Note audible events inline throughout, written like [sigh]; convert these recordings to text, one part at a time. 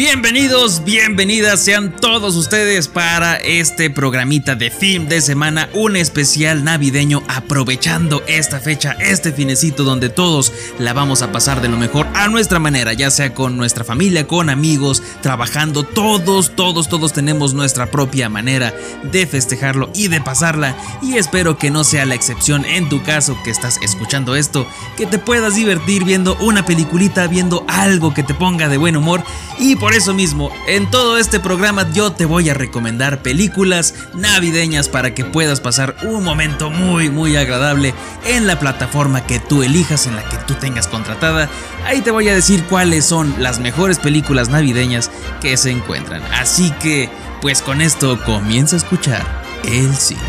Bienvenidos, bienvenidas sean todos ustedes para este programita de film de semana, un especial navideño aprovechando esta fecha, este finecito donde todos la vamos a pasar de lo mejor a nuestra manera, ya sea con nuestra familia, con amigos, trabajando, todos, todos, todos tenemos nuestra propia manera de festejarlo y de pasarla y espero que no sea la excepción en tu caso que estás escuchando esto, que te puedas divertir viendo una peliculita, viendo algo que te ponga de buen humor y por eso mismo, en todo este programa yo te voy a recomendar películas navideñas para que puedas pasar un momento muy muy agradable en la plataforma que tú elijas, en la que tú tengas contratada. Ahí te voy a decir cuáles son las mejores películas navideñas que se encuentran. Así que, pues con esto comienza a escuchar el cine.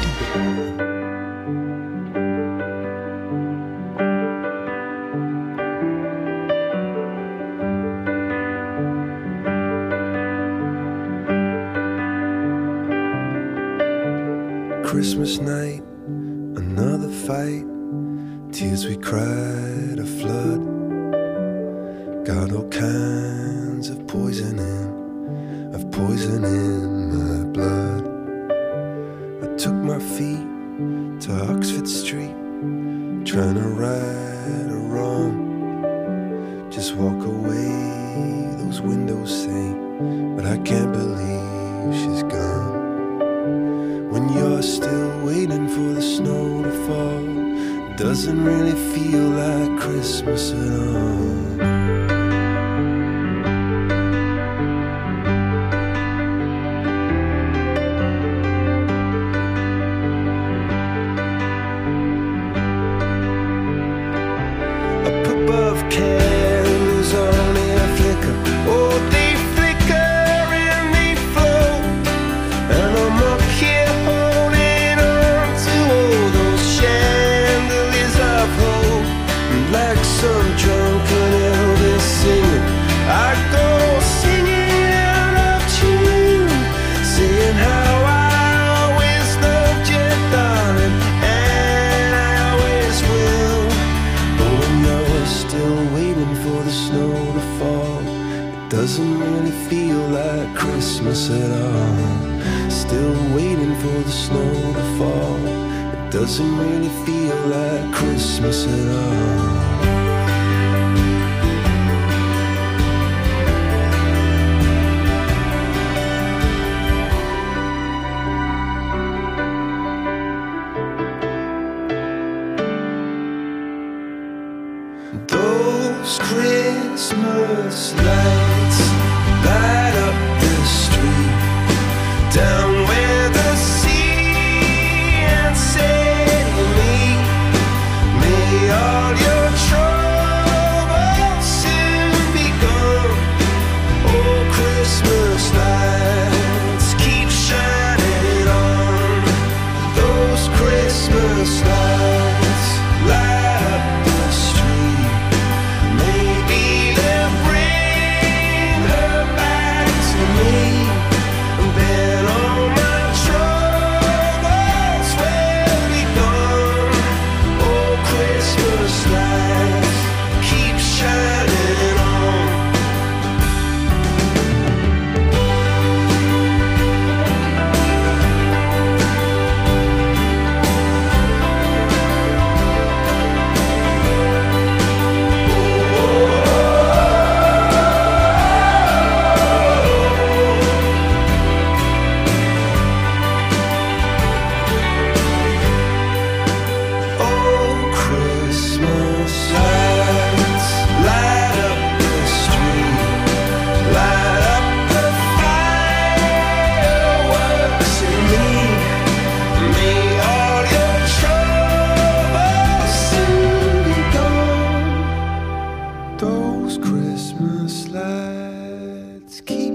Christmas night, another fight. Tears we cried, a flood. Got all kinds of poison in, of poison in my blood. I took my feet to Oxford Street, trying to right a wrong. Just walk away, those windows say, but I can't believe she's gone. Doesn't really feel like Christmas at all.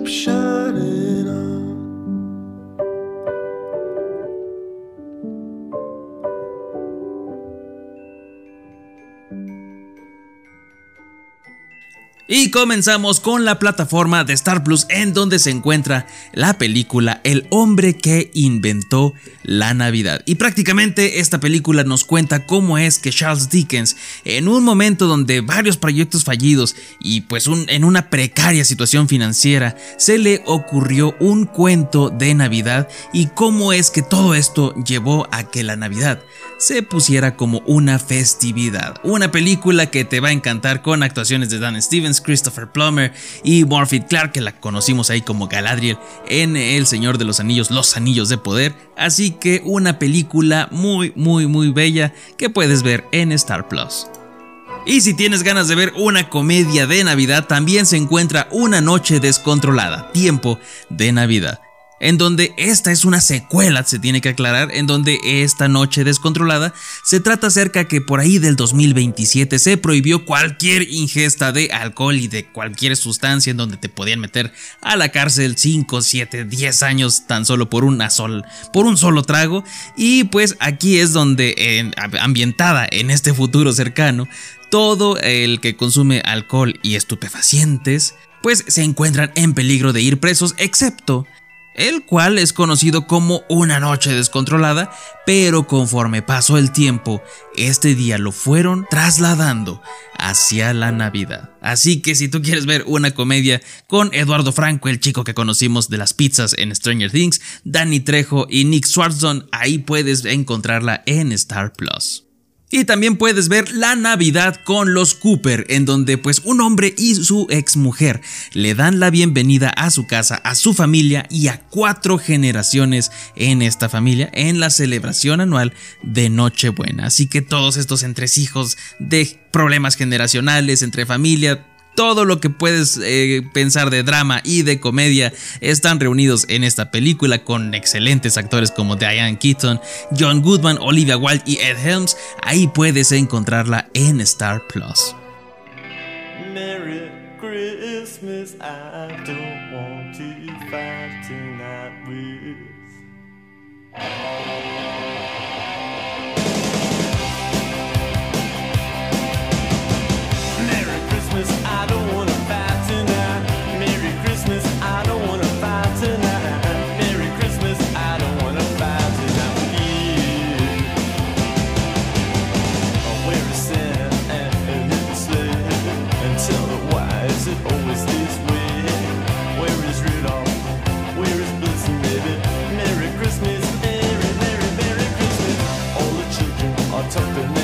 shining on. Comenzamos con la plataforma de Star Plus en donde se encuentra la película El hombre que inventó la Navidad. Y prácticamente esta película nos cuenta cómo es que Charles Dickens, en un momento donde varios proyectos fallidos y pues en una precaria situación financiera, se le ocurrió un cuento de Navidad y cómo es que todo esto llevó a que la Navidad se pusiera como una festividad. Una película que te va a encantar con actuaciones de Dan Stevens, Christopher Plummer y Morphy Clark, que la conocimos ahí como Galadriel en El Señor de los Anillos, Los Anillos de Poder. Así que una película muy, muy, muy bella que puedes ver en Star Plus. Y si tienes ganas de ver una comedia de Navidad, también se encuentra Una Noche Descontrolada, Tiempo de Navidad en donde esta es una secuela, se tiene que aclarar, en donde esta noche descontrolada se trata acerca que por ahí del 2027 se prohibió cualquier ingesta de alcohol y de cualquier sustancia en donde te podían meter a la cárcel 5, 7, 10 años tan solo por una sol, por un solo trago. Y pues aquí es donde ambientada en este futuro cercano todo el que consume alcohol y estupefacientes pues se encuentran en peligro de ir presos excepto el cual es conocido como una noche descontrolada, pero conforme pasó el tiempo, este día lo fueron trasladando hacia la Navidad. Así que si tú quieres ver una comedia con Eduardo Franco, el chico que conocimos de las pizzas en Stranger Things, Danny Trejo y Nick Swartzen, ahí puedes encontrarla en Star Plus. Y también puedes ver La Navidad con los Cooper, en donde pues un hombre y su exmujer le dan la bienvenida a su casa, a su familia y a cuatro generaciones en esta familia en la celebración anual de Nochebuena. Así que todos estos entresijos de problemas generacionales entre familia, todo lo que puedes eh, pensar de drama y de comedia están reunidos en esta película con excelentes actores como Diane Keaton, John Goodman, Olivia Wilde y Ed Helms. Ahí puedes encontrarla en Star Plus. Merry Christmas, I don't want to fight tonight with. something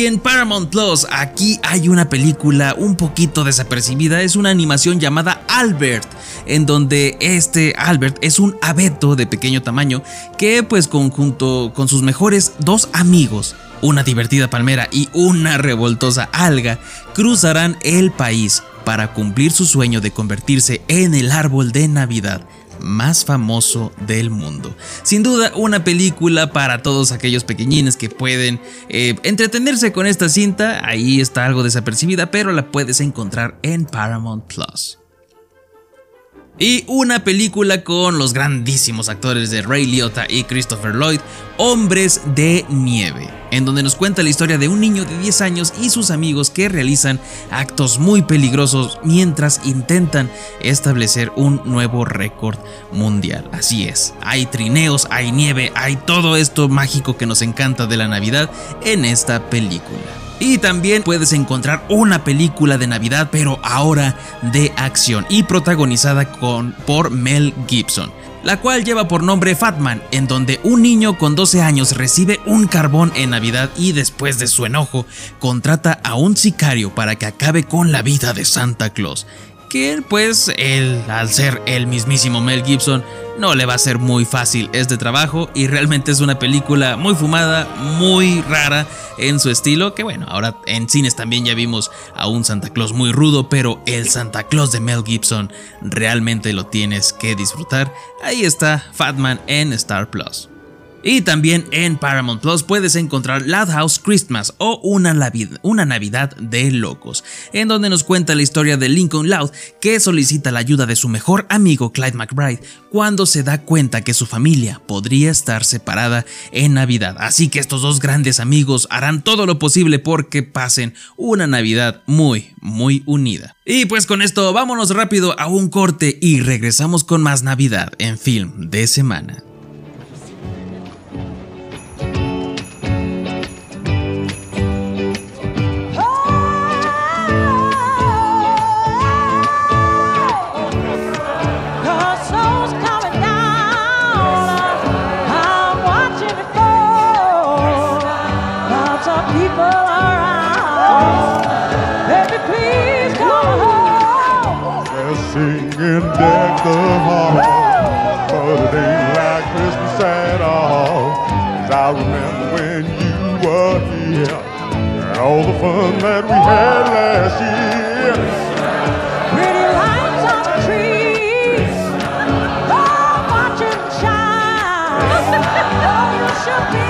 Y en Paramount Plus, aquí hay una película un poquito desapercibida, es una animación llamada Albert, en donde este Albert es un abeto de pequeño tamaño que pues conjunto con sus mejores dos amigos, una divertida palmera y una revoltosa alga, cruzarán el país para cumplir su sueño de convertirse en el árbol de Navidad más famoso del mundo. Sin duda, una película para todos aquellos pequeñines que pueden eh, entretenerse con esta cinta. Ahí está algo desapercibida, pero la puedes encontrar en Paramount Plus. Y una película con los grandísimos actores de Ray Liotta y Christopher Lloyd, Hombres de Nieve, en donde nos cuenta la historia de un niño de 10 años y sus amigos que realizan actos muy peligrosos mientras intentan establecer un nuevo récord mundial. Así es, hay trineos, hay nieve, hay todo esto mágico que nos encanta de la Navidad en esta película. Y también puedes encontrar una película de Navidad, pero ahora de acción y protagonizada con, por Mel Gibson, la cual lleva por nombre Fatman, en donde un niño con 12 años recibe un carbón en Navidad y después de su enojo contrata a un sicario para que acabe con la vida de Santa Claus que pues él, al ser el mismísimo Mel Gibson, no le va a ser muy fácil este trabajo y realmente es una película muy fumada, muy rara en su estilo, que bueno, ahora en cines también ya vimos a un Santa Claus muy rudo, pero el Santa Claus de Mel Gibson realmente lo tienes que disfrutar. Ahí está Fatman en Star Plus. Y también en Paramount Plus puedes encontrar House Christmas o una, una, Navidad de Locos, en donde nos cuenta la historia de Lincoln Loud que solicita la ayuda de su mejor amigo Clyde McBride cuando se da cuenta que su familia podría estar separada en Navidad. Así que estos dos grandes amigos harán todo lo posible porque pasen una Navidad muy, muy unida. Y pues con esto vámonos rápido a un corte y regresamos con más Navidad en film de semana. Singing deck the hall, but it ain't like Christmas at all. 'Cause I remember when you were here, and all the fun that we had last year. Pretty lights on the trees. Oh, I'm them shine. Oh, you should be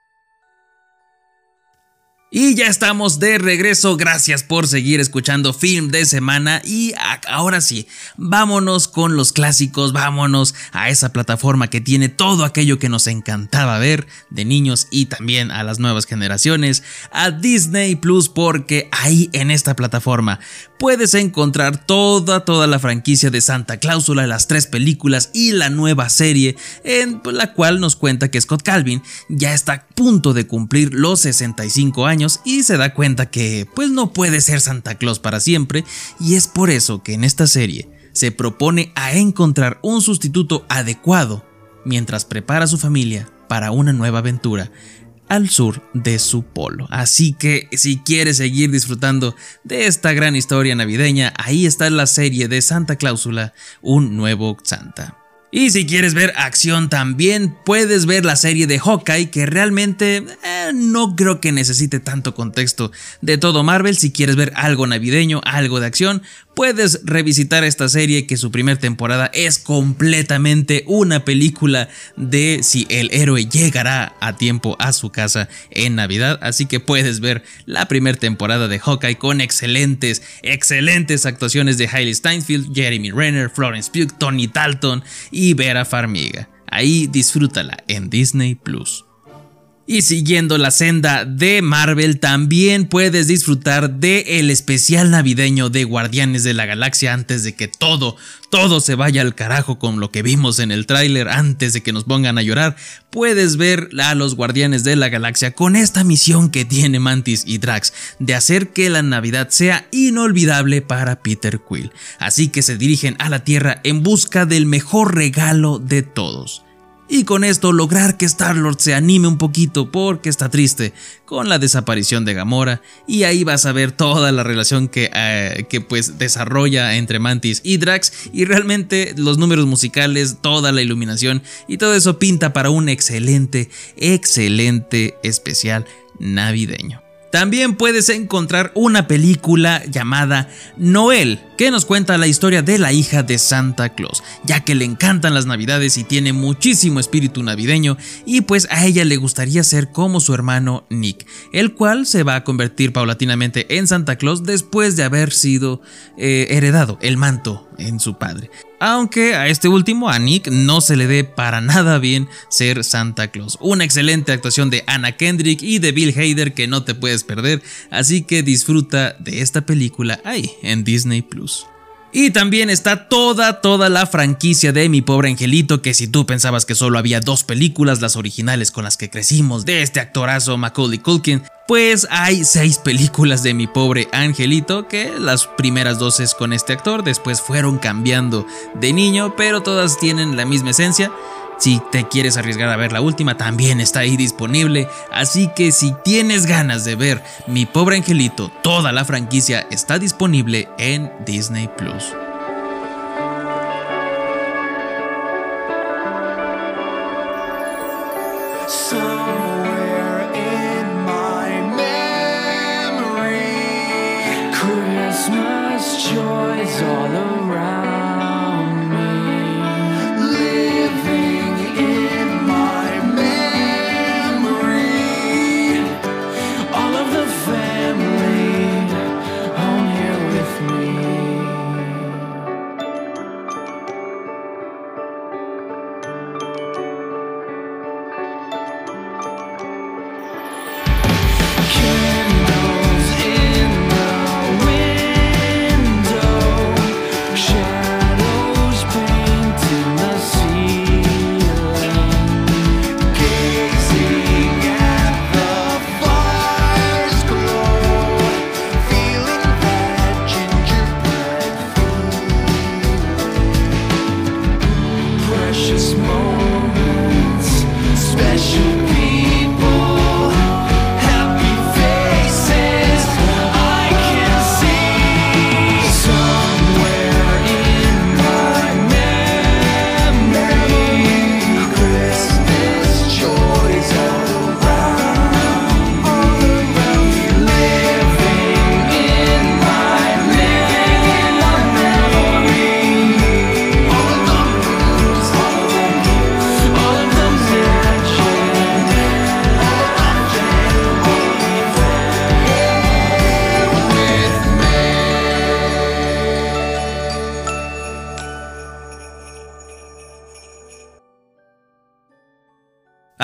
Y ya estamos de regreso, gracias por seguir escuchando Film de Semana. Y ahora sí, vámonos con los clásicos, vámonos a esa plataforma que tiene todo aquello que nos encantaba ver de niños y también a las nuevas generaciones, a Disney Plus porque ahí en esta plataforma puedes encontrar toda, toda la franquicia de Santa Cláusula, las tres películas y la nueva serie en la cual nos cuenta que Scott Calvin ya está a punto de cumplir los 65 años y se da cuenta que pues no puede ser Santa Claus para siempre y es por eso que en esta serie se propone a encontrar un sustituto adecuado mientras prepara a su familia para una nueva aventura al sur de su polo. Así que si quieres seguir disfrutando de esta gran historia navideña, ahí está la serie de Santa Cláusula, un nuevo Santa. Y si quieres ver acción también, puedes ver la serie de Hawkeye, que realmente eh, no creo que necesite tanto contexto de todo Marvel. Si quieres ver algo navideño, algo de acción, puedes revisitar esta serie que su primer temporada es completamente una película de si el héroe llegará a tiempo a su casa en Navidad. Así que puedes ver la primera temporada de Hawkeye con excelentes, excelentes actuaciones de Hailey Steinfeld, Jeremy Renner, Florence Pugh, Tony Dalton y Vera Farmiga. Ahí disfrútala en Disney Plus. Y siguiendo la senda de Marvel, también puedes disfrutar del el especial navideño de Guardianes de la Galaxia antes de que todo, todo se vaya al carajo con lo que vimos en el tráiler, antes de que nos pongan a llorar. Puedes ver a los Guardianes de la Galaxia con esta misión que tiene Mantis y Drax de hacer que la Navidad sea inolvidable para Peter Quill. Así que se dirigen a la Tierra en busca del mejor regalo de todos y con esto lograr que Star-Lord se anime un poquito porque está triste con la desaparición de Gamora y ahí vas a ver toda la relación que, eh, que pues desarrolla entre Mantis y Drax y realmente los números musicales, toda la iluminación y todo eso pinta para un excelente, excelente especial navideño. También puedes encontrar una película llamada Noel, que nos cuenta la historia de la hija de Santa Claus, ya que le encantan las navidades y tiene muchísimo espíritu navideño, y pues a ella le gustaría ser como su hermano Nick, el cual se va a convertir paulatinamente en Santa Claus después de haber sido eh, heredado el manto en su padre. Aunque a este último, a Nick, no se le dé para nada bien ser Santa Claus. Una excelente actuación de Anna Kendrick y de Bill Hader que no te puedes perder, así que disfruta de esta película ahí en Disney Plus. Y también está toda, toda la franquicia de Mi Pobre Angelito, que si tú pensabas que solo había dos películas, las originales con las que crecimos, de este actorazo Macaulay Culkin, pues hay seis películas de Mi Pobre Angelito, que las primeras dos es con este actor, después fueron cambiando de niño, pero todas tienen la misma esencia. Si te quieres arriesgar a ver la última, también está ahí disponible. Así que si tienes ganas de ver Mi pobre angelito, toda la franquicia está disponible en Disney Plus.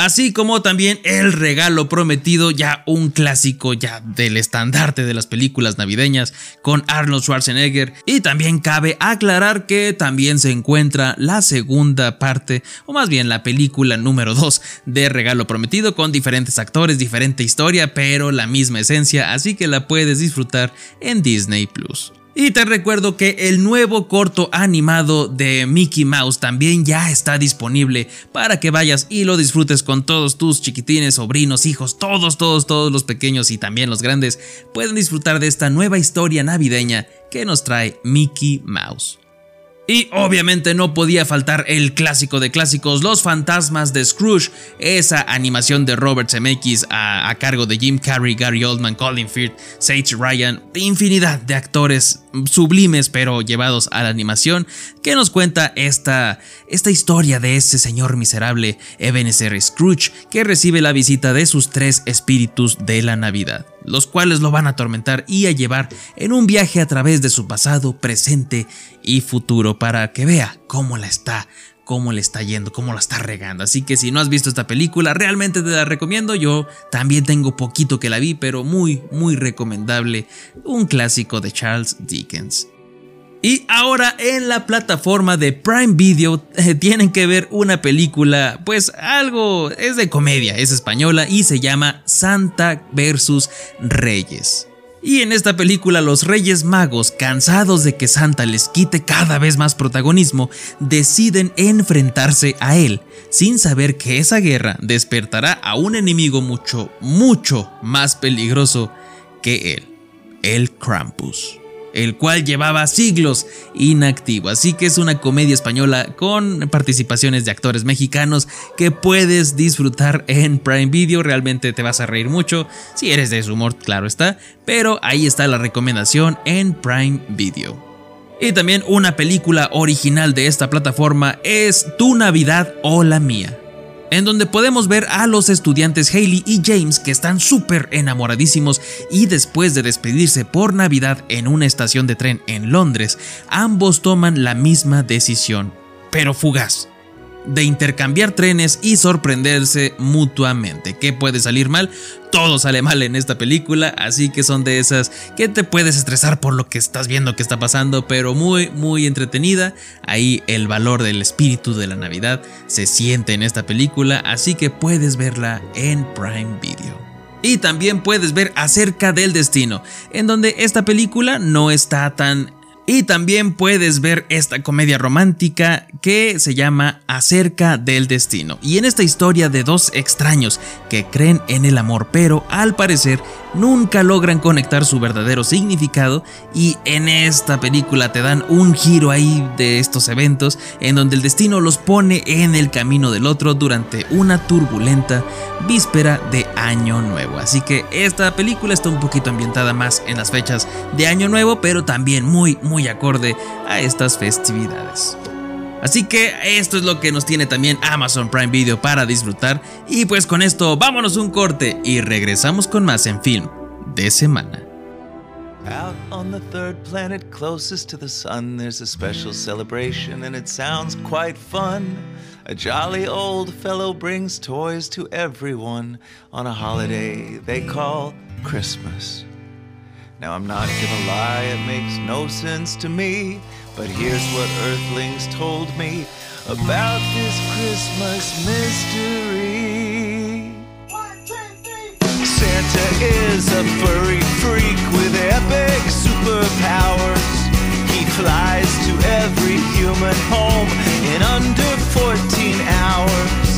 Así como también El regalo prometido, ya un clásico ya del estandarte de las películas navideñas con Arnold Schwarzenegger. Y también cabe aclarar que también se encuentra la segunda parte, o más bien la película número 2 de Regalo prometido con diferentes actores, diferente historia, pero la misma esencia, así que la puedes disfrutar en Disney Plus. Y te recuerdo que el nuevo corto animado de Mickey Mouse también ya está disponible para que vayas y lo disfrutes con todos tus chiquitines, sobrinos, hijos, todos, todos, todos los pequeños y también los grandes pueden disfrutar de esta nueva historia navideña que nos trae Mickey Mouse. Y obviamente no podía faltar el clásico de clásicos, Los Fantasmas de Scrooge, esa animación de Robert Zemeckis a, a cargo de Jim Carrey, Gary Oldman, Colin Firth, Sage Ryan, infinidad de actores sublimes pero llevados a la animación, que nos cuenta esta, esta historia de ese señor miserable Ebenezer Scrooge que recibe la visita de sus tres espíritus de la Navidad, los cuales lo van a atormentar y a llevar en un viaje a través de su pasado, presente y futuro para que vea cómo la está cómo le está yendo, cómo la está regando. Así que si no has visto esta película, realmente te la recomiendo. Yo también tengo poquito que la vi, pero muy, muy recomendable. Un clásico de Charles Dickens. Y ahora en la plataforma de Prime Video eh, tienen que ver una película, pues algo, es de comedia, es española y se llama Santa versus Reyes. Y en esta película los Reyes Magos, cansados de que Santa les quite cada vez más protagonismo, deciden enfrentarse a él, sin saber que esa guerra despertará a un enemigo mucho, mucho más peligroso que él, el Krampus el cual llevaba siglos inactivo. Así que es una comedia española con participaciones de actores mexicanos que puedes disfrutar en Prime Video. Realmente te vas a reír mucho si eres de su humor, claro está. Pero ahí está la recomendación en Prime Video. Y también una película original de esta plataforma es Tu Navidad o la Mía en donde podemos ver a los estudiantes Haley y James que están súper enamoradísimos y después de despedirse por Navidad en una estación de tren en Londres, ambos toman la misma decisión, pero fugaz de intercambiar trenes y sorprenderse mutuamente. ¿Qué puede salir mal? Todo sale mal en esta película, así que son de esas que te puedes estresar por lo que estás viendo que está pasando, pero muy, muy entretenida. Ahí el valor del espíritu de la Navidad se siente en esta película, así que puedes verla en Prime Video. Y también puedes ver Acerca del Destino, en donde esta película no está tan y también puedes ver esta comedia romántica que se llama Acerca del Destino. Y en esta historia de dos extraños que creen en el amor, pero al parecer nunca logran conectar su verdadero significado. Y en esta película te dan un giro ahí de estos eventos en donde el destino los pone en el camino del otro durante una turbulenta víspera de Año Nuevo. Así que esta película está un poquito ambientada más en las fechas de Año Nuevo, pero también muy, muy acorde a estas festividades. Así que esto es lo que nos tiene también Amazon Prime Video para disfrutar. Y pues con esto vámonos un corte y regresamos con más en film de semana. Out on the third planet closest to the sun, there's a special celebration, and it sounds quite fun. A jolly old fellow brings toys to everyone on a holiday they call Christmas. Now, I'm not gonna lie, it makes no sense to me, but here's what Earthlings told me about this Christmas mystery. Santa is a furry freak with epic superpowers. He flies to every human home in under 14 hours.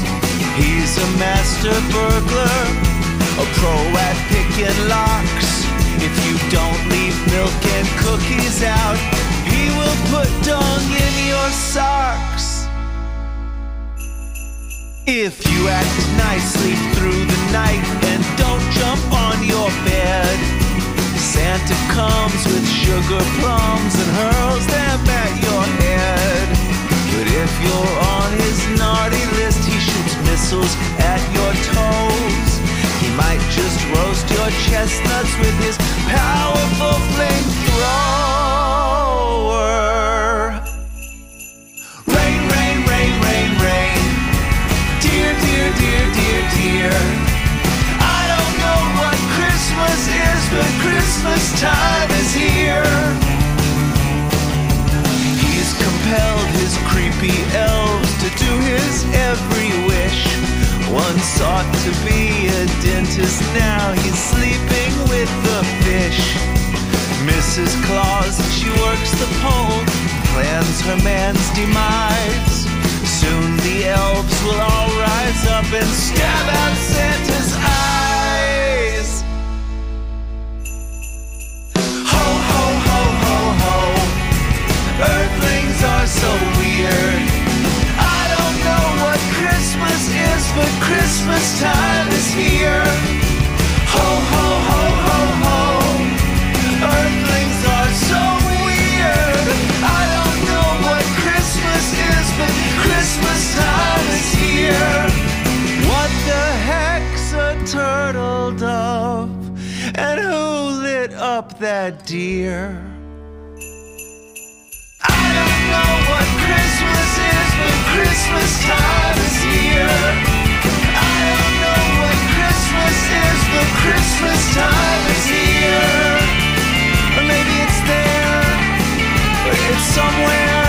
He's a master burglar, a pro at picking locks. If you don't leave milk and cookies out, will put dung in your socks. If you act nicely through the night and don't jump on your bed, Santa comes with sugar plums and hurls them at your head. But if you're on his naughty list, he shoots missiles at your toes. He might just roast your chestnuts with his powerful flamethrower. Dear. I don't know what Christmas is, but Christmas time is here. He's compelled his creepy elves to do his every wish. One sought to be a dentist, now he's sleeping with the fish. Mrs. Claus, she works the pole, plans her man's demise. Soon the elves will all rise up and stab out Santa's eyes. Ho, ho, ho, ho, ho. Earthlings are so weird. I don't know what Christmas is, but Christmas time is here. Ho, ho, turtle dove? And who lit up that deer? I don't know what Christmas is, but Christmas time is here. I don't know what Christmas is, but Christmas time is here. Or maybe it's there, but it's somewhere.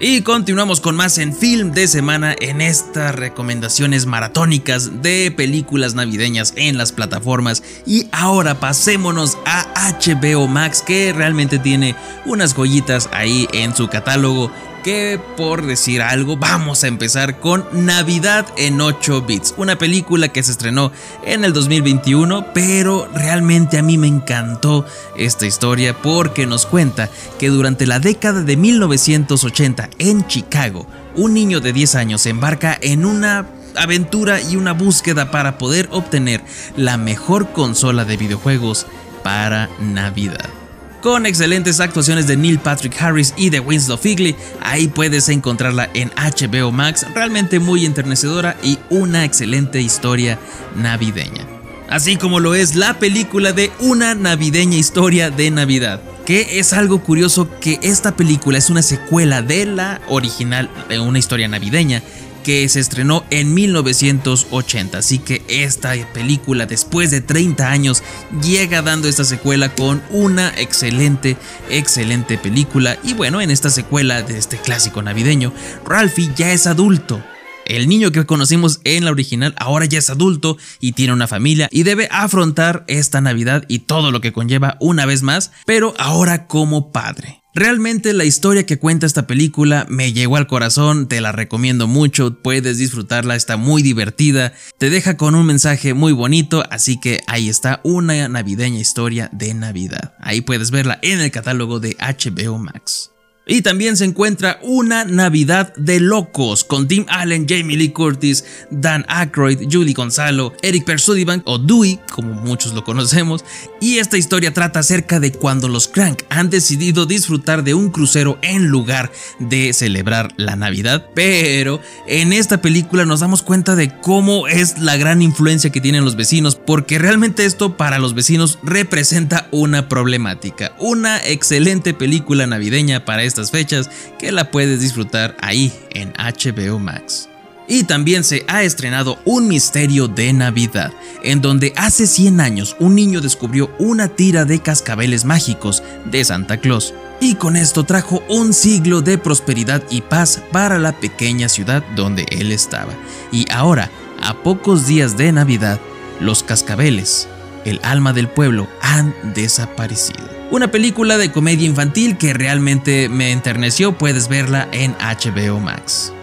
Y continuamos con más en Film de Semana en estas recomendaciones maratónicas de películas navideñas en las plataformas. Y ahora pasémonos a HBO Max que realmente tiene unas joyitas ahí en su catálogo. Que por decir algo, vamos a empezar con Navidad en 8 bits, una película que se estrenó en el 2021, pero realmente a mí me encantó esta historia porque nos cuenta que durante la década de 1980 en Chicago, un niño de 10 años se embarca en una aventura y una búsqueda para poder obtener la mejor consola de videojuegos para Navidad. Con excelentes actuaciones de Neil Patrick Harris y de Winslow Figley, ahí puedes encontrarla en HBO Max, realmente muy enternecedora y una excelente historia navideña. Así como lo es la película de Una navideña historia de Navidad, que es algo curioso que esta película es una secuela de la original de una historia navideña que se estrenó en 1980. Así que esta película, después de 30 años, llega dando esta secuela con una excelente, excelente película. Y bueno, en esta secuela de este clásico navideño, Ralphie ya es adulto. El niño que conocimos en la original ahora ya es adulto y tiene una familia y debe afrontar esta Navidad y todo lo que conlleva una vez más, pero ahora como padre. Realmente la historia que cuenta esta película me llegó al corazón, te la recomiendo mucho, puedes disfrutarla, está muy divertida, te deja con un mensaje muy bonito, así que ahí está una navideña historia de Navidad. Ahí puedes verla en el catálogo de HBO Max. Y también se encuentra Una Navidad de Locos con Tim Allen, Jamie Lee Curtis, Dan Aykroyd, Julie Gonzalo, Eric Persudivan o Dewey, como muchos lo conocemos. Y esta historia trata acerca de cuando los Crank han decidido disfrutar de un crucero en lugar de celebrar la Navidad. Pero en esta película nos damos cuenta de cómo es la gran influencia que tienen los vecinos, porque realmente esto para los vecinos representa una problemática. Una excelente película navideña para esta fechas que la puedes disfrutar ahí en HBO Max. Y también se ha estrenado Un Misterio de Navidad, en donde hace 100 años un niño descubrió una tira de cascabeles mágicos de Santa Claus. Y con esto trajo un siglo de prosperidad y paz para la pequeña ciudad donde él estaba. Y ahora, a pocos días de Navidad, los cascabeles, el alma del pueblo, han desaparecido. Una película de comedia infantil que realmente me enterneció, puedes verla en HBO Max.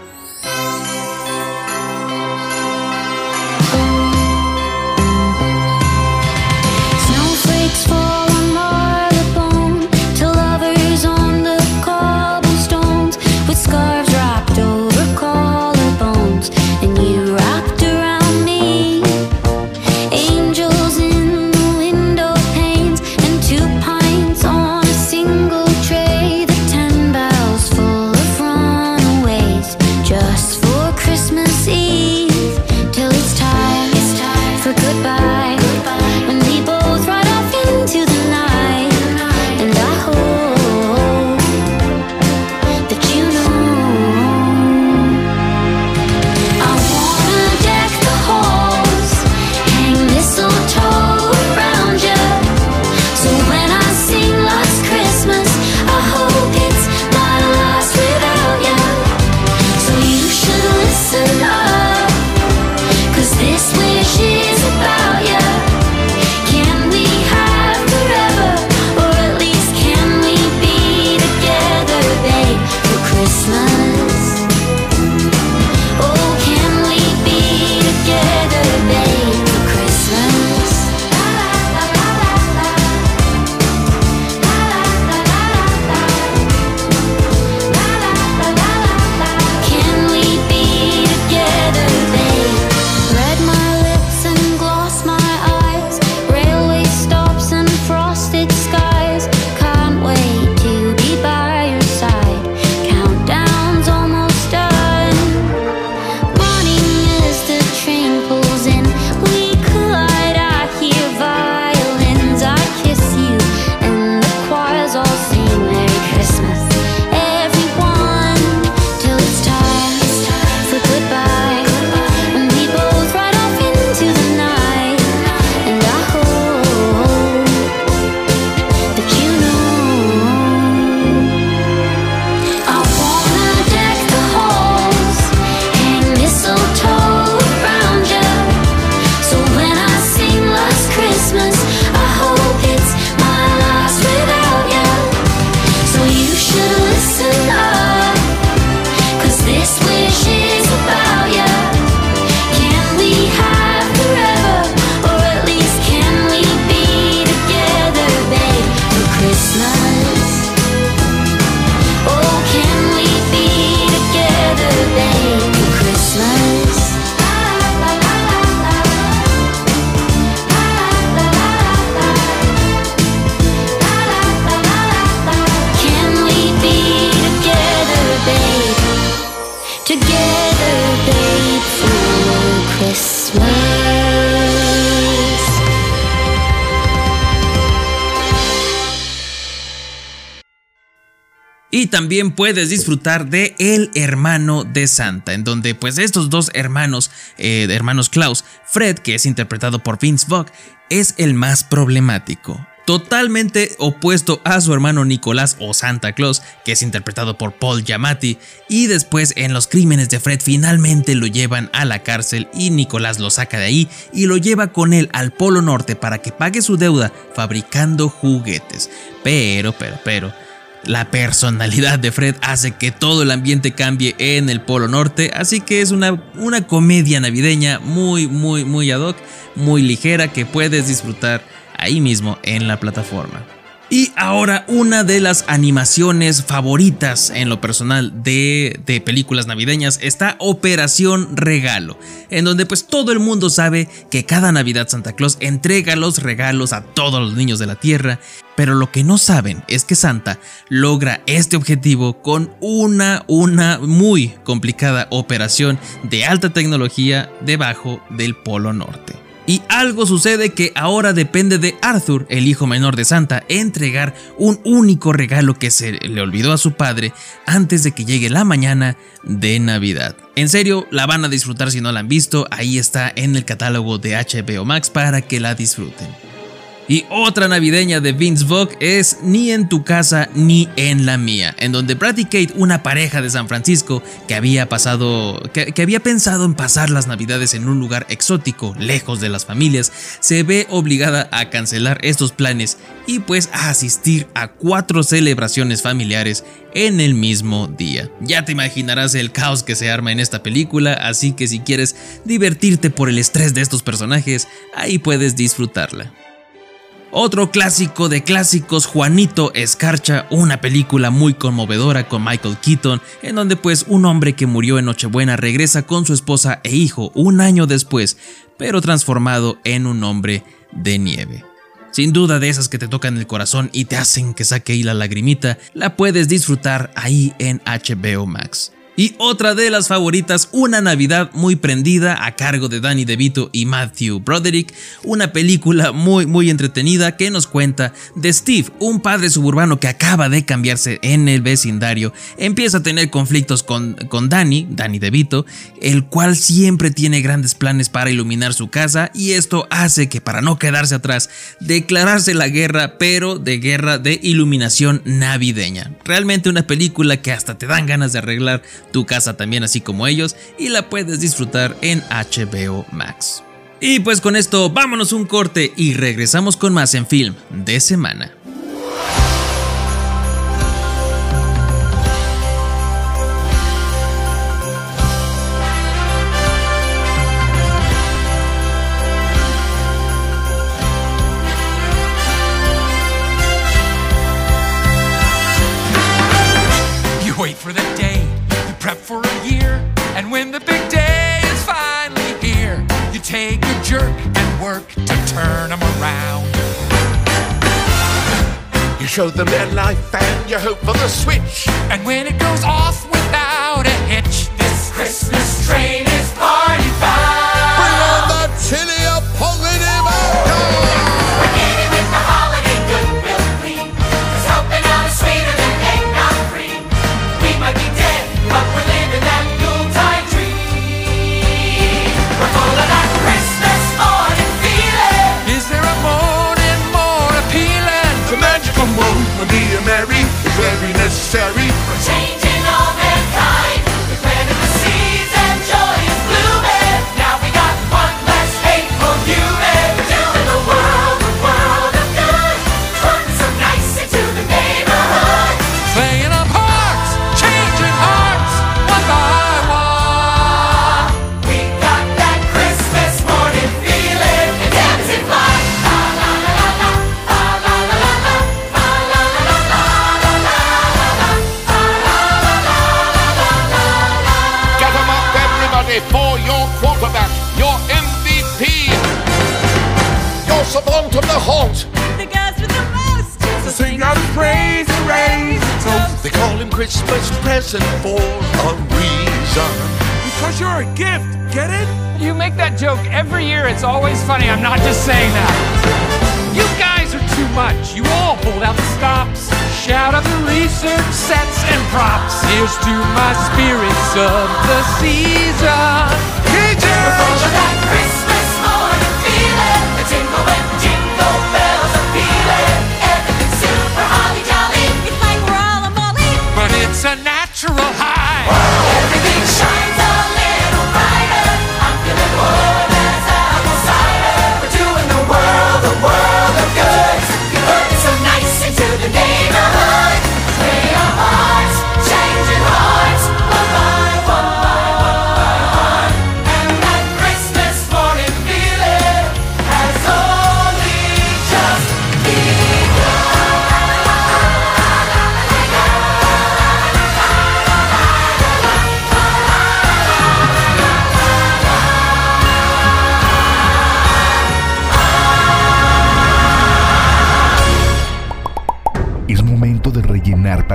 goodbye. También puedes disfrutar de El hermano de Santa, en donde pues estos dos hermanos, eh, hermanos Klaus, Fred, que es interpretado por Vince Vaughn, es el más problemático. Totalmente opuesto a su hermano Nicolás o Santa Claus, que es interpretado por Paul Giamatti, y después en los crímenes de Fred finalmente lo llevan a la cárcel y Nicolás lo saca de ahí y lo lleva con él al Polo Norte para que pague su deuda fabricando juguetes. Pero, pero, pero, la personalidad de Fred hace que todo el ambiente cambie en el Polo Norte, así que es una, una comedia navideña muy, muy, muy ad hoc, muy ligera que puedes disfrutar ahí mismo en la plataforma. Y ahora una de las animaciones favoritas en lo personal de, de, películas navideñas está Operación Regalo, en donde pues todo el mundo sabe que cada Navidad Santa Claus entrega los regalos a todos los niños de la Tierra, pero lo que no saben es que Santa logra este objetivo con una, una muy complicada operación de alta tecnología debajo del Polo Norte. Y algo sucede que ahora depende de Arthur, el hijo menor de Santa, entregar un único regalo que se le olvidó a su padre antes de que llegue la mañana de Navidad. En serio, la van a disfrutar si no la han visto, ahí está en el catálogo de HBO Max para que la disfruten. Y otra navideña de Vince Vaughn es Ni en tu casa ni en la mía, en donde Brad Kate, una pareja de San Francisco que había pasado, que, había pensado en pasar las navidades en un lugar exótico, lejos de las familias, se ve obligada a cancelar estos planes y pues a asistir a cuatro celebraciones familiares en el mismo día. Ya te imaginarás el caos que se arma en esta película, así que si quieres divertirte por el estrés de estos personajes, ahí puedes disfrutarla. Otro clásico de clásicos, Juanito Escarcha, una película muy conmovedora con Michael Keaton, en donde pues un hombre que murió en Nochebuena regresa con su esposa e hijo un año después, pero transformado en un hombre de nieve. Sin duda de esas que te tocan el corazón y te hacen que saque ahí la lagrimita, la puedes disfrutar ahí en HBO Max. Y otra de las favoritas, Una Navidad muy prendida a cargo de Danny DeVito y Matthew Broderick, una película muy muy entretenida que nos cuenta de Steve, un padre suburbano que acaba de cambiarse en el vecindario, empieza a tener conflictos con, con Danny, Danny DeVito, el cual siempre tiene grandes planes para iluminar su casa y esto hace que para no quedarse atrás, declararse la guerra, pero de guerra de iluminación navideña. Realmente una película que hasta te dan ganas de arreglar tu casa también así como ellos y la puedes disfrutar en HBO Max. Y pues con esto vámonos un corte y regresamos con más en film de semana. Take a jerk and work to turn them around. You show them their life and you hope for the switch. And when it goes off without a hitch, this Christmas train is party him Christmas present for a reason. Because you're a gift, get it? You make that joke every year. It's always funny. I'm not just saying that. You guys are too much. You all hold out the stops, shout out the research sets, and props. Here's to my spirits of the season. With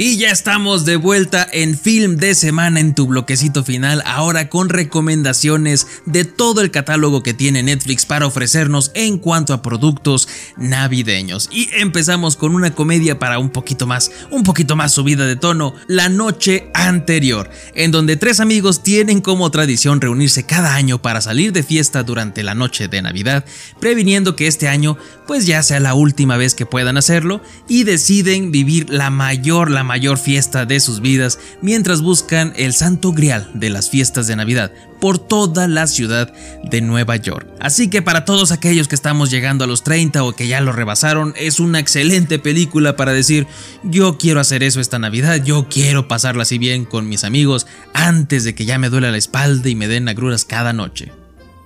Y ya estamos de vuelta en Film de Semana en tu bloquecito final, ahora con recomendaciones de todo el catálogo que tiene Netflix para ofrecernos en cuanto a productos navideños. Y empezamos con una comedia para un poquito más, un poquito más subida de tono, La Noche Anterior, en donde tres amigos tienen como tradición reunirse cada año para salir de fiesta durante la noche de Navidad, previniendo que este año pues ya sea la última vez que puedan hacerlo y deciden vivir la mayor, la mayor fiesta de sus vidas mientras buscan el santo grial de las fiestas de Navidad por toda la ciudad de Nueva York. Así que para todos aquellos que estamos llegando a los 30 o que ya lo rebasaron, es una excelente película para decir, yo quiero hacer eso esta Navidad, yo quiero pasarla así bien con mis amigos antes de que ya me duele la espalda y me den agruras cada noche.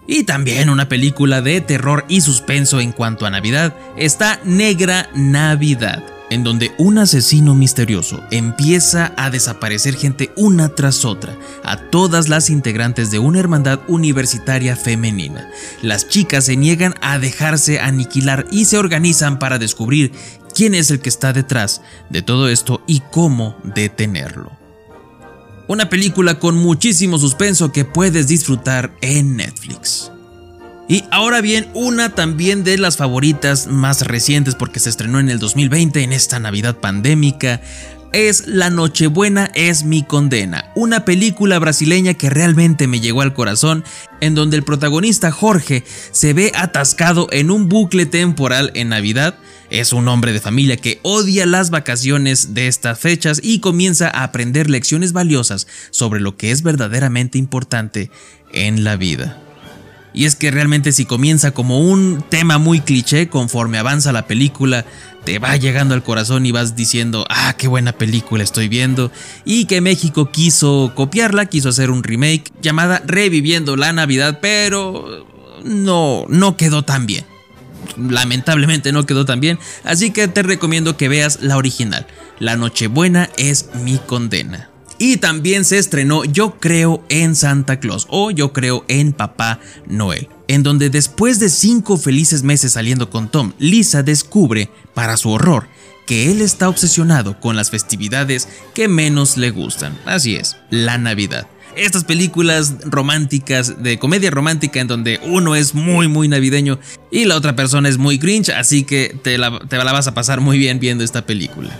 Y también una película de terror y suspenso en cuanto a Navidad está Negra Navidad, en donde un asesino misterioso empieza a desaparecer gente una tras otra, a todas las integrantes de una hermandad universitaria femenina. Las chicas se niegan a dejarse aniquilar y se organizan para descubrir quién es el que está detrás de todo esto y cómo detenerlo. Una película con muchísimo suspenso que puedes disfrutar en Netflix. Y ahora bien, una también de las favoritas más recientes porque se estrenó en el 2020 en esta Navidad pandémica es La Nochebuena es mi condena, una película brasileña que realmente me llegó al corazón, en donde el protagonista Jorge se ve atascado en un bucle temporal en Navidad. Es un hombre de familia que odia las vacaciones de estas fechas y comienza a aprender lecciones valiosas sobre lo que es verdaderamente importante en la vida. Y es que realmente si comienza como un tema muy cliché, conforme avanza la película, te va llegando al corazón y vas diciendo, ah, qué buena película estoy viendo. Y que México quiso copiarla, quiso hacer un remake llamada Reviviendo la Navidad, pero no, no quedó tan bien. Lamentablemente no quedó tan bien, así que te recomiendo que veas la original. La Nochebuena es mi condena. Y también se estrenó Yo creo en Santa Claus o Yo creo en Papá Noel, en donde después de cinco felices meses saliendo con Tom, Lisa descubre, para su horror, que él está obsesionado con las festividades que menos le gustan. Así es, la Navidad. Estas películas románticas, de comedia romántica, en donde uno es muy, muy navideño y la otra persona es muy grinch, así que te la, te la vas a pasar muy bien viendo esta película.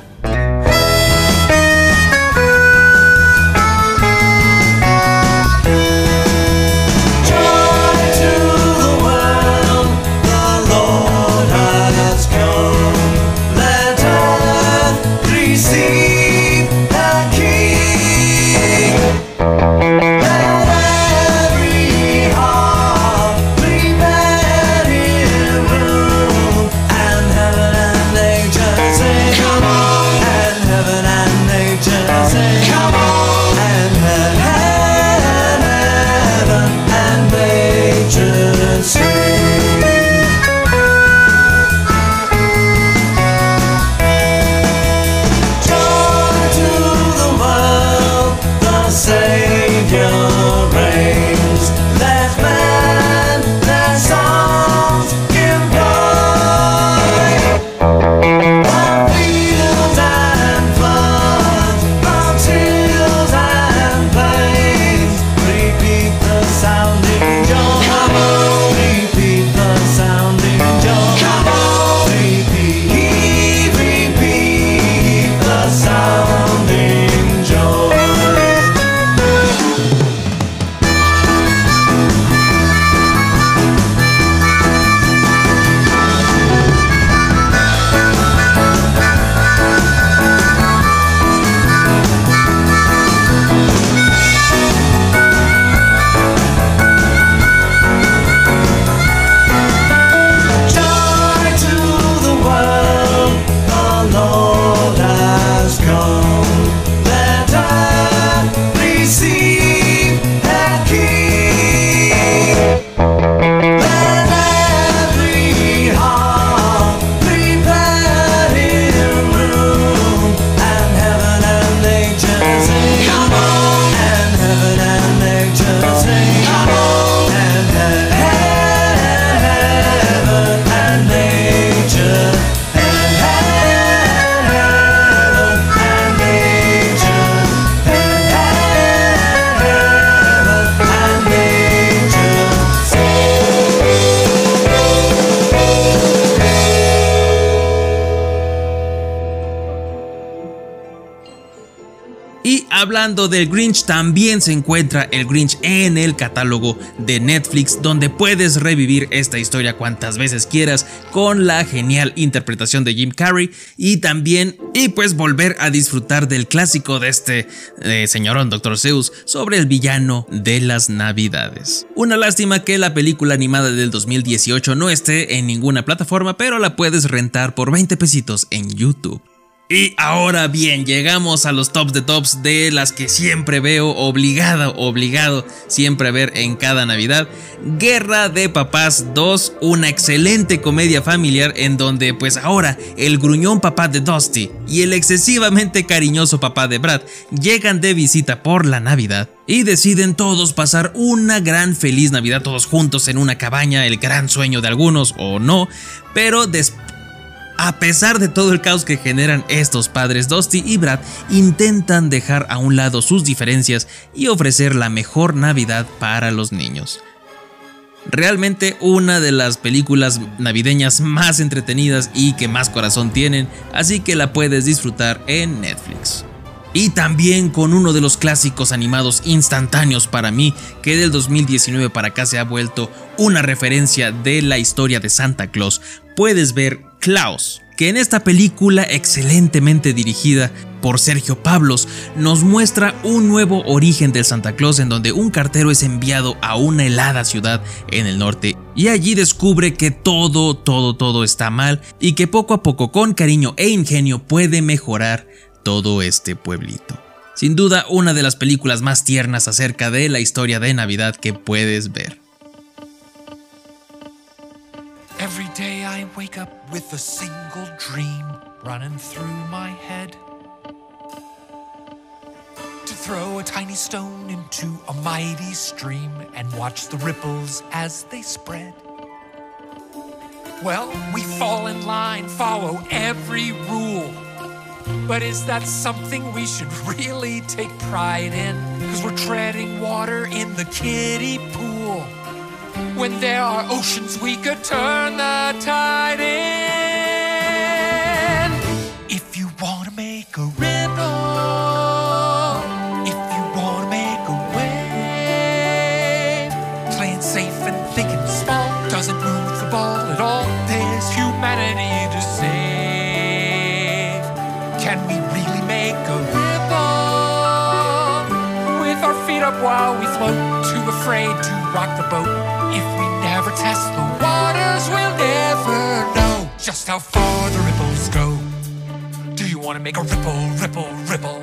Del Grinch, también se encuentra el Grinch en el catálogo de Netflix, donde puedes revivir esta historia cuantas veces quieras con la genial interpretación de Jim Carrey y también, y pues volver a disfrutar del clásico de este eh, señorón Dr. Zeus sobre el villano de las Navidades. Una lástima que la película animada del 2018 no esté en ninguna plataforma, pero la puedes rentar por 20 pesitos en YouTube. Y ahora bien, llegamos a los tops de tops de las que siempre veo obligado, obligado siempre a ver en cada Navidad. Guerra de Papás 2, una excelente comedia familiar en donde pues ahora el gruñón papá de Dusty y el excesivamente cariñoso papá de Brad llegan de visita por la Navidad y deciden todos pasar una gran feliz Navidad todos juntos en una cabaña, el gran sueño de algunos o no, pero después a pesar de todo el caos que generan estos padres, Dusty y Brad intentan dejar a un lado sus diferencias y ofrecer la mejor Navidad para los niños. Realmente una de las películas navideñas más entretenidas y que más corazón tienen, así que la puedes disfrutar en Netflix. Y también con uno de los clásicos animados instantáneos para mí, que del 2019 para acá se ha vuelto una referencia de la historia de Santa Claus, puedes ver Klaus, que en esta película excelentemente dirigida por Sergio Pablos nos muestra un nuevo origen del Santa Claus en donde un cartero es enviado a una helada ciudad en el norte y allí descubre que todo, todo, todo está mal y que poco a poco con cariño e ingenio puede mejorar todo este pueblito. Sin duda una de las películas más tiernas acerca de la historia de Navidad que puedes ver. Every day I wake up with a single dream running through my head. To throw a tiny stone into a mighty stream and watch the ripples as they spread. Well, we fall in line, follow every rule. But is that something we should [laughs] really take pride in? Because we're treading water in the kiddie pool. When there are oceans we could turn the tide in. If you want to make a ripple, if you want to make a wave, playing safe and thinking small doesn't move the ball at all. There's humanity to save. Can we really make a ripple with our feet up while we float? Too afraid to rock the boat. If we never test the waters, we'll never know just how far the ripples go. Do you want to make a ripple, ripple, ripple?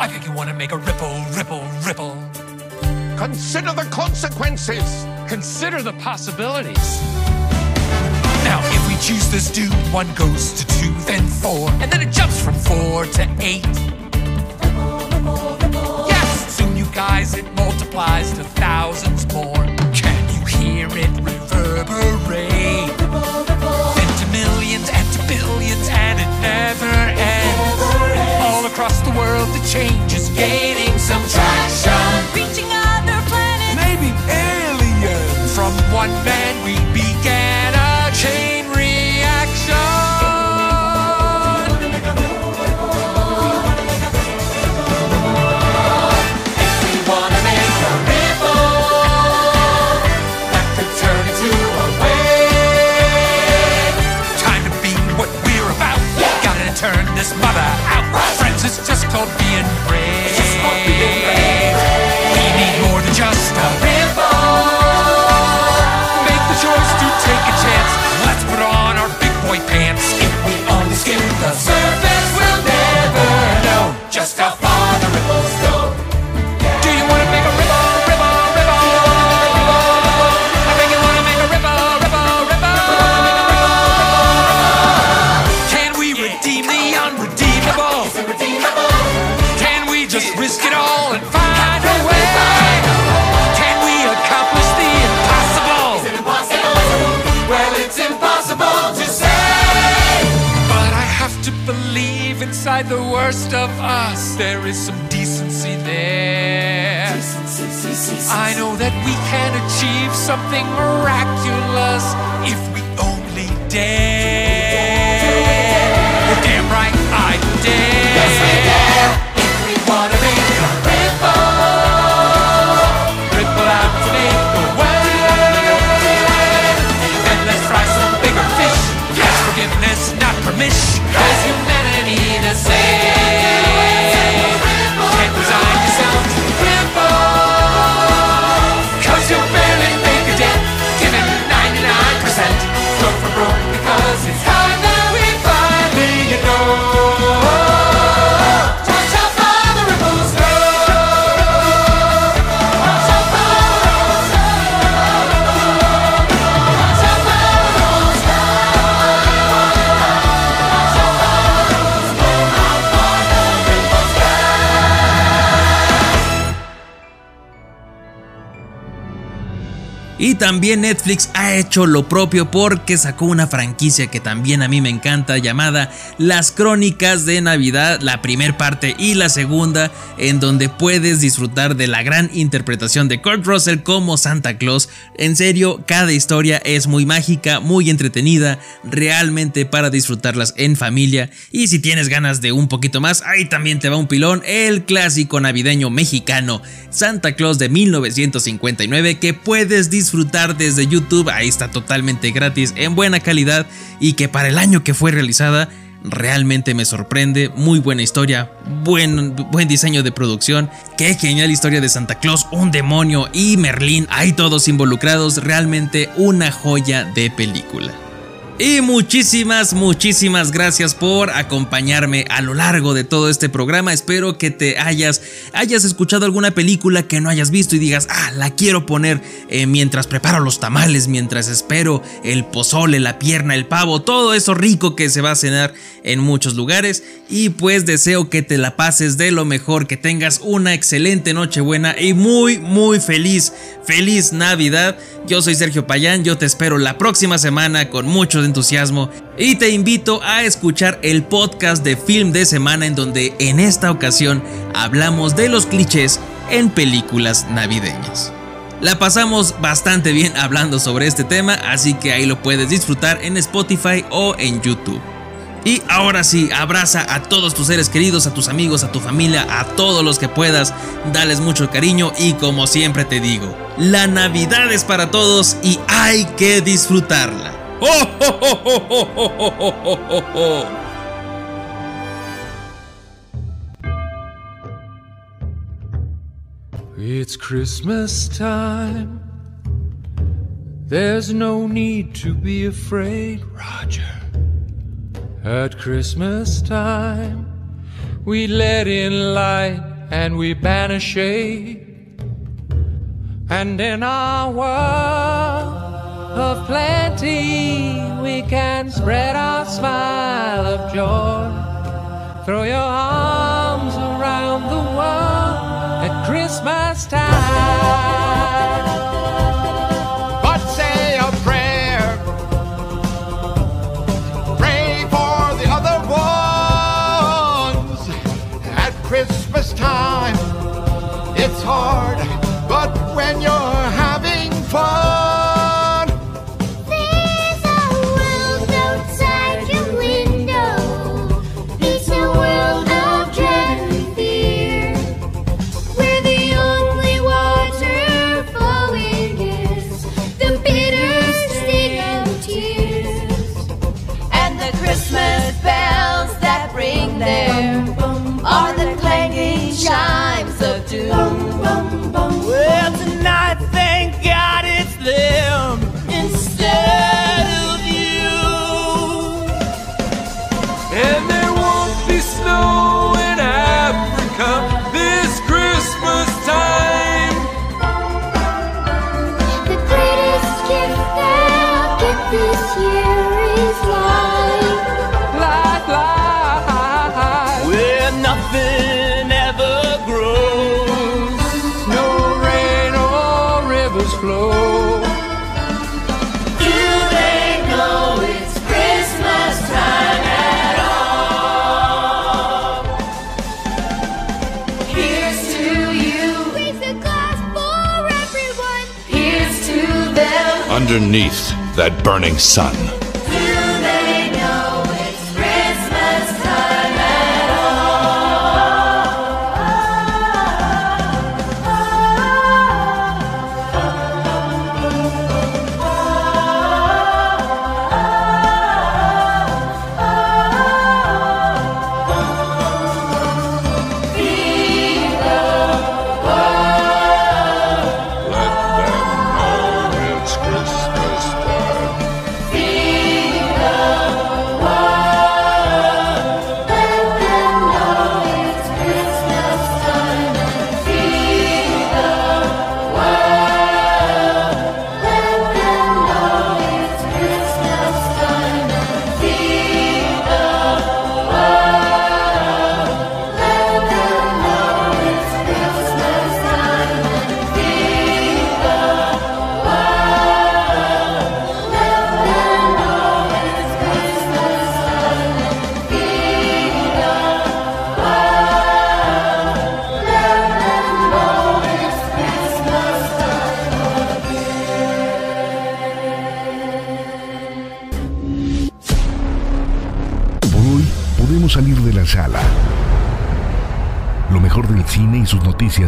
I think you want to make a ripple, ripple, ripple. Consider the consequences. Consider the possibilities. Now, if we choose this dude, one goes to two, then four, and then it jumps from four to eight. Yes, soon you guys, it multiplies to thousands more. Can you hear it reverberate? Then to millions and to billions, and it never ends. All across the world, the change is gaining some traction. Reaching other planets. Maybe aliens. From one man being inside the worst of us there is some decency there. I know that we can achieve something miraculous if we only dare. También Netflix ha hecho lo propio porque sacó una franquicia que también a mí me encanta llamada Las Crónicas de Navidad, la primera parte y la segunda, en donde puedes disfrutar de la gran interpretación de Kurt Russell como Santa Claus. En serio, cada historia es muy mágica, muy entretenida, realmente para disfrutarlas en familia. Y si tienes ganas de un poquito más, ahí también te va un pilón, el clásico navideño mexicano Santa Claus de 1959 que puedes disfrutar desde YouTube, ahí está totalmente gratis, en buena calidad y que para el año que fue realizada realmente me sorprende, muy buena historia, buen, buen diseño de producción, qué genial historia de Santa Claus, un demonio y Merlín, hay todos involucrados, realmente una joya de película. Y muchísimas, muchísimas gracias por acompañarme a lo largo de todo este programa. Espero que te hayas, hayas escuchado alguna película que no hayas visto y digas, ah, la quiero poner eh, mientras preparo los tamales, mientras espero el pozole, la pierna, el pavo, todo eso rico que se va a cenar en muchos lugares. Y pues deseo que te la pases de lo mejor, que tengas una excelente Nochebuena y muy, muy feliz, feliz Navidad. Yo soy Sergio Payán, yo te espero la próxima semana con entusiasmo y te invito a escuchar el podcast de Film de Semana en donde en esta ocasión hablamos de los clichés en películas navideñas. La pasamos bastante bien hablando sobre este tema, así que ahí lo puedes disfrutar en Spotify o en YouTube. Y ahora sí, abraza a todos tus seres queridos, a tus amigos, a tu familia, a todos los que puedas, dales mucho cariño y como siempre te digo, la Navidad es para todos y hay que disfrutarla. [laughs] It's Christmas time. There's no need to be afraid, Roger. At Christmas time, we let in light and we banish shade. And in our world of plenty, can spread our smile of joy. Throw your arms around the world at Christmas time. But say a prayer. Pray for the other ones. At Christmas time, it's hard, but when you're Underneath that burning sun.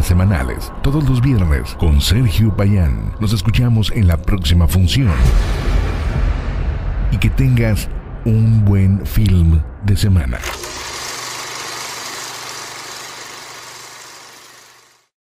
Semanales. Todos los viernes con Sergio Payán. Nos escuchamos en la próxima función. Y que tengas un buen film de semana.